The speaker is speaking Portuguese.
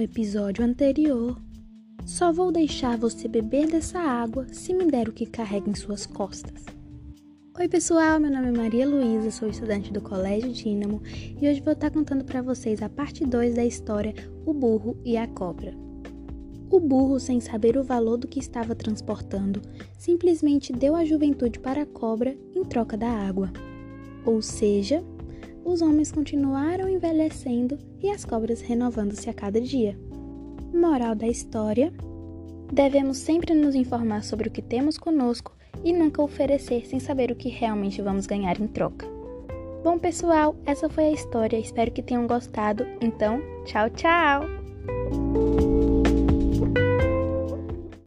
episódio anterior. Só vou deixar você beber dessa água se me der o que carrega em suas costas. Oi, pessoal, meu nome é Maria Luísa, sou estudante do Colégio Dínamo e hoje vou estar contando para vocês a parte 2 da história O Burro e a Cobra. O burro, sem saber o valor do que estava transportando, simplesmente deu a juventude para a cobra em troca da água. Ou seja, os homens continuaram envelhecendo e as cobras renovando-se a cada dia. Moral da história: devemos sempre nos informar sobre o que temos conosco e nunca oferecer sem saber o que realmente vamos ganhar em troca. Bom, pessoal, essa foi a história. Espero que tenham gostado. Então, tchau, tchau!